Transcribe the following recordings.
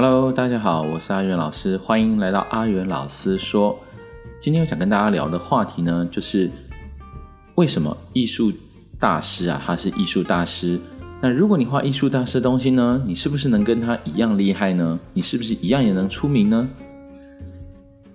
Hello，大家好，我是阿元老师，欢迎来到阿元老师说。今天我想跟大家聊的话题呢，就是为什么艺术大师啊，他是艺术大师。那如果你画艺术大师的东西呢，你是不是能跟他一样厉害呢？你是不是一样也能出名呢？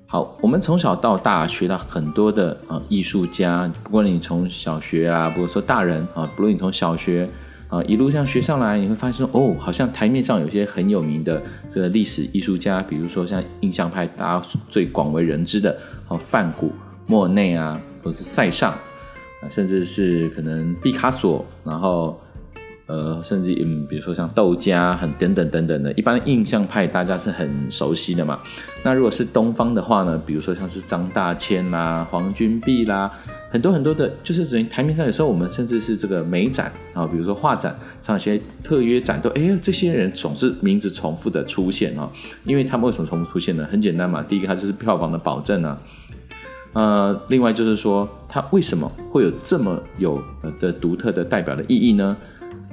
好，我们从小到大学到很多的啊艺术家，不管你从小学啊，不说大人啊，不论你从小学。啊，一路上学上来，你会发现说，哦，好像台面上有些很有名的这个历史艺术家，比如说像印象派，大家最广为人知的，哦，梵谷、莫内啊，或者是塞尚，啊，甚至是可能毕卡索，然后。呃，甚至嗯，比如说像窦加，很等等等等的，一般印象派大家是很熟悉的嘛。那如果是东方的话呢，比如说像是张大千啦、黄君璧啦，很多很多的，就是等于台面上有时候我们甚至是这个美展啊，比如说画展，像一些特约展都，哎，这些人总是名字重复的出现啊，因为他们为什么重复出现呢？很简单嘛，第一个他就是票房的保证啊，呃，另外就是说他为什么会有这么有的独特的代表的意义呢？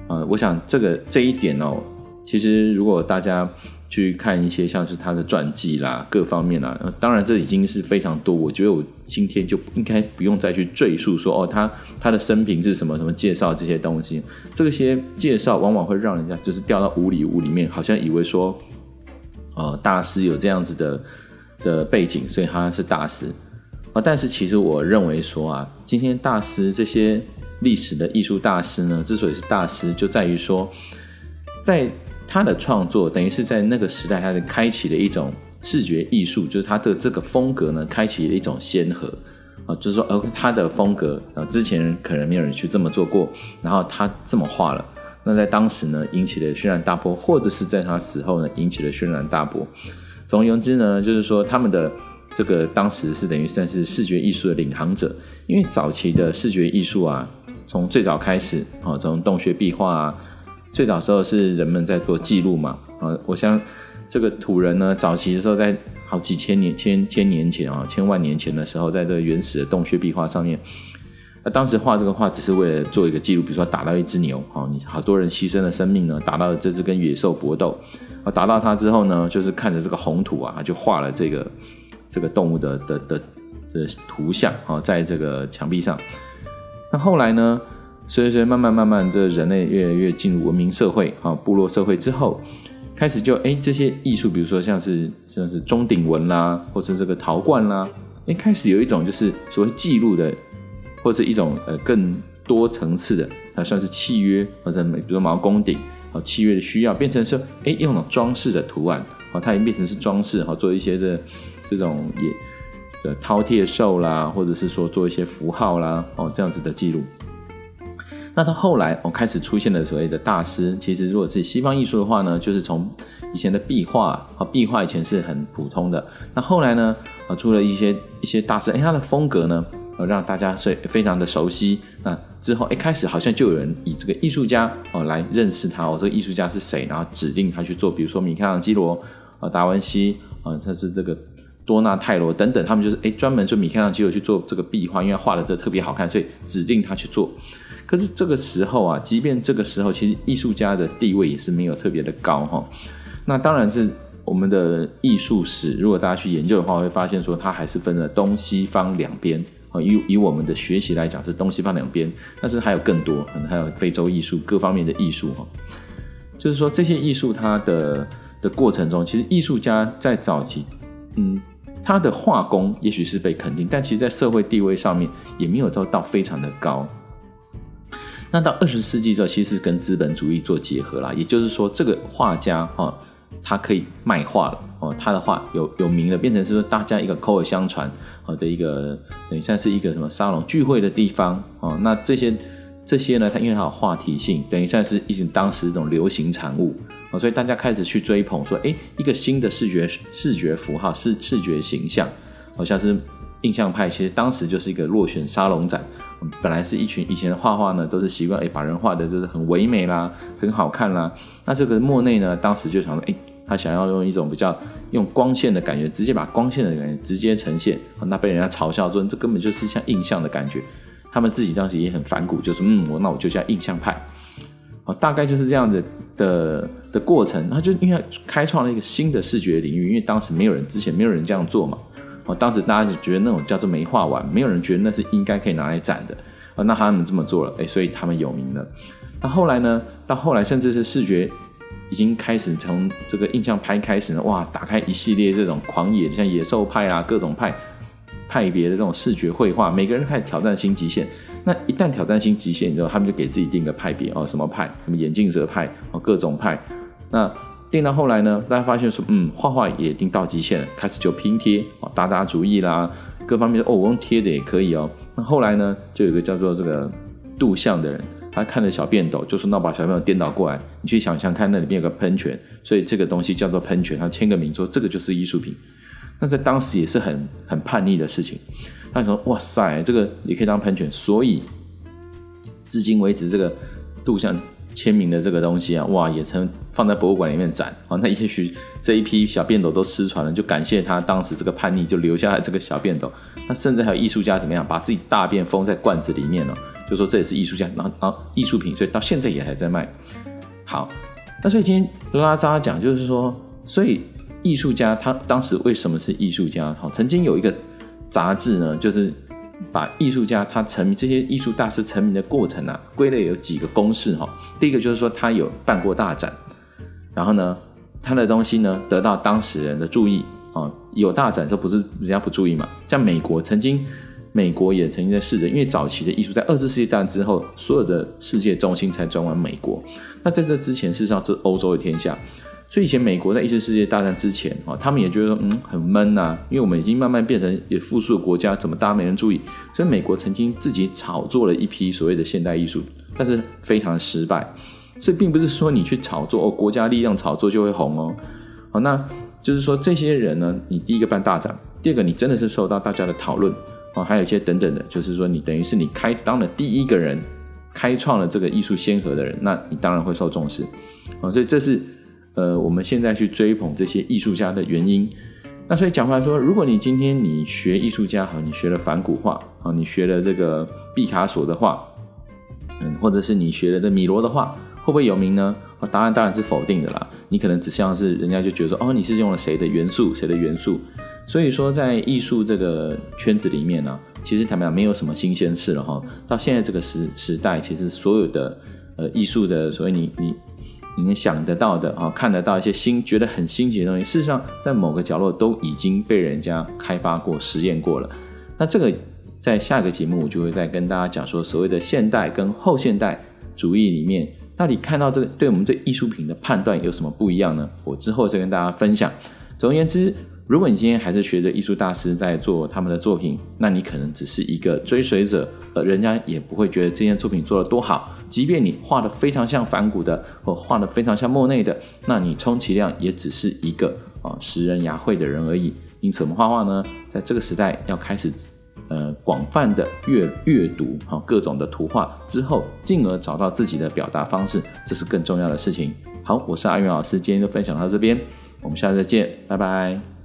呃，我想这个这一点哦，其实如果大家去看一些像是他的传记啦，各方面啦，当然这已经是非常多。我觉得我今天就应该不用再去赘述说哦，他他的生平是什么什么介绍这些东西。这些介绍往往会让人家就是掉到无里无里面，好像以为说，呃，大师有这样子的的背景，所以他是大师啊，但是其实我认为说啊，今天大师这些。历史的艺术大师呢，之所以是大师，就在于说，在他的创作，等于是在那个时代，他的开启了一种视觉艺术，就是他的这个风格呢，开启了一种先河啊，就是说，呃，他的风格啊，之前可能没有人去这么做过，然后他这么画了，那在当时呢，引起了轩然大波，或者是在他死后呢，引起了轩然大波。总而言之呢，就是说他们的。这个当时是等于算是视觉艺术的领航者，因为早期的视觉艺术啊，从最早开始，哦，从洞穴壁画啊，最早时候是人们在做记录嘛，啊，我想这个土人呢，早期的时候在好几千年、千千年前啊，千万年前的时候，在这个原始的洞穴壁画上面，那当时画这个画只是为了做一个记录，比如说打到一只牛，啊，你好多人牺牲了生命呢，打到了这只跟野兽搏斗，啊，打到它之后呢，就是看着这个红土啊，就画了这个。这个动物的的的的图像啊，在这个墙壁上。那后来呢，随随慢慢慢慢，这人类越来越进入文明社会啊，部落社会之后，开始就哎，这些艺术，比如说像是像是钟鼎文啦，或者这个陶罐啦，哎，开始有一种就是所谓记录的，或者一种呃更多层次的，它算是契约或者美比如说毛公鼎啊，契约的需要变成说哎，用种装饰的图案啊，它已经变成是装饰哈，做一些这。这种也的饕餮兽啦，或者是说做一些符号啦，哦，这样子的记录。那到后来，哦，开始出现了所谓的大师。其实，如果是西方艺术的话呢，就是从以前的壁画，啊，壁画以前是很普通的。那后来呢，啊，出了一些一些大师，哎，他的风格呢，让大家是非常的熟悉。那之后，一开始好像就有人以这个艺术家哦来认识他，哦，这个艺术家是谁，然后指定他去做，比如说米开朗基罗啊，达文西啊，他是这个。多纳泰罗等等，他们就是哎，专门就米开朗基罗去做这个壁画，因为画的这特别好看，所以指定他去做。可是这个时候啊，即便这个时候，其实艺术家的地位也是没有特别的高哈。那当然是我们的艺术史，如果大家去研究的话，会发现说它还是分了东西方两边啊。以以我们的学习来讲，是东西方两边，但是还有更多，可能还有非洲艺术各方面的艺术哈。就是说这些艺术它的的过程中，其实艺术家在早期，嗯。他的画工也许是被肯定，但其实，在社会地位上面也没有到到非常的高。那到二十世纪之后，其实是跟资本主义做结合了，也就是说，这个画家哈，他可以卖画了哦，他的画有有名了，变成是说大家一个口耳相传哦的一个，等于算是一个什么沙龙聚会的地方哦。那这些这些呢，它因为它有话题性，等于算是一种当时一种流行产物。所以大家开始去追捧，说，哎，一个新的视觉视觉符号，视视觉形象，好像是印象派。其实当时就是一个落选沙龙展，本来是一群以前的画画呢，都是习惯哎把人画的就是很唯美啦，很好看啦。那这个莫内呢，当时就想说，哎，他想要用一种比较用光线的感觉，直接把光线的感觉直接呈现。那被人家嘲笑说，这根本就是像印象的感觉。他们自己当时也很反骨，就是嗯，我那我就叫印象派。大概就是这样子的。的过程，他就因为开创了一个新的视觉领域，因为当时没有人之前没有人这样做嘛。哦，当时大家就觉得那种叫做没画完，没有人觉得那是应该可以拿来展的。哦，那他们这么做了，哎，所以他们有名了。那后来呢？到后来甚至是视觉已经开始从这个印象派开始呢，哇，打开一系列这种狂野，像野兽派啊，各种派派别的这种视觉绘画，每个人开始挑战新极限。那一旦挑战新极限之后，他们就给自己定个派别哦，什么派，什么眼镜蛇派哦，各种派。那定到后来呢，大家发现说，嗯，画画也已经到极限了，开始就拼贴哦，达达主意啦，各方面哦，我用贴的也可以哦。那后来呢，就有一个叫做这个杜象的人，他看着小便斗，就说那把小便斗颠倒过来，你去想象看，那里面有个喷泉，所以这个东西叫做喷泉，他签个名说这个就是艺术品。那在当时也是很很叛逆的事情。他说哇塞，这个也可以当喷泉，所以至今为止这个杜象。签名的这个东西啊，哇，也曾放在博物馆里面展啊。那也许这一批小便斗都失传了，就感谢他当时这个叛逆，就留下来这个小便斗。那甚至还有艺术家怎么样，把自己大便封在罐子里面呢？就说这也是艺术家，然后然后艺术品，所以到现在也还在卖。好，那所以今天拉扎讲就是说，所以艺术家他当时为什么是艺术家？好，曾经有一个杂志呢，就是。把艺术家他成名，这些艺术大师成名的过程啊，归类有几个公式哈。第一个就是说他有办过大展，然后呢，他的东西呢得到当时人的注意啊。有大展，这不是人家不注意嘛？像美国曾经，美国也曾经在试着，因为早期的艺术在二次世界大战之后，所有的世界中心才转往美国。那在这之前，事实上是欧洲的天下。所以以前美国在一次世界大战之前啊，他们也觉得，嗯，很闷呐，因为我们已经慢慢变成也富庶的国家，怎么大家没人注意？所以美国曾经自己炒作了一批所谓的现代艺术，但是非常的失败。所以并不是说你去炒作哦，国家力量炒作就会红哦。好，那就是说这些人呢，你第一个办大展，第二个你真的是受到大家的讨论哦，还有一些等等的，就是说你等于是你开当了第一个人，开创了这个艺术先河的人，那你当然会受重视啊。所以这是。呃，我们现在去追捧这些艺术家的原因，那所以讲回来说，如果你今天你学艺术家，哈，你学了反古画，啊，你学了这个毕卡索的画，嗯，或者是你学了这米罗的画，会不会有名呢？答案当然是否定的啦。你可能只像是人家就觉得说，哦，你是用了谁的元素，谁的元素。所以说，在艺术这个圈子里面呢，其实坦白讲没有什么新鲜事了哈。到现在这个时时代，其实所有的呃艺术的，所谓你你。你能想得到的啊，看得到一些新，觉得很新奇的东西，事实上在某个角落都已经被人家开发过、实验过了。那这个在下个节目我就会再跟大家讲说，所谓的现代跟后现代主义里面，到底看到这个对我们对艺术品的判断有什么不一样呢？我之后再跟大家分享。总而言之。如果你今天还是学着艺术大师在做他们的作品，那你可能只是一个追随者，呃，人家也不会觉得这件作品做得多好。即便你画得非常像梵谷的，或画得非常像莫内的，那你充其量也只是一个啊拾人牙慧的人而已。因此，我们画画呢，在这个时代要开始呃广泛的阅阅读啊各种的图画之后，进而找到自己的表达方式，这是更重要的事情。好，我是阿元老师，今天就分享到这边，我们下次再见，拜拜。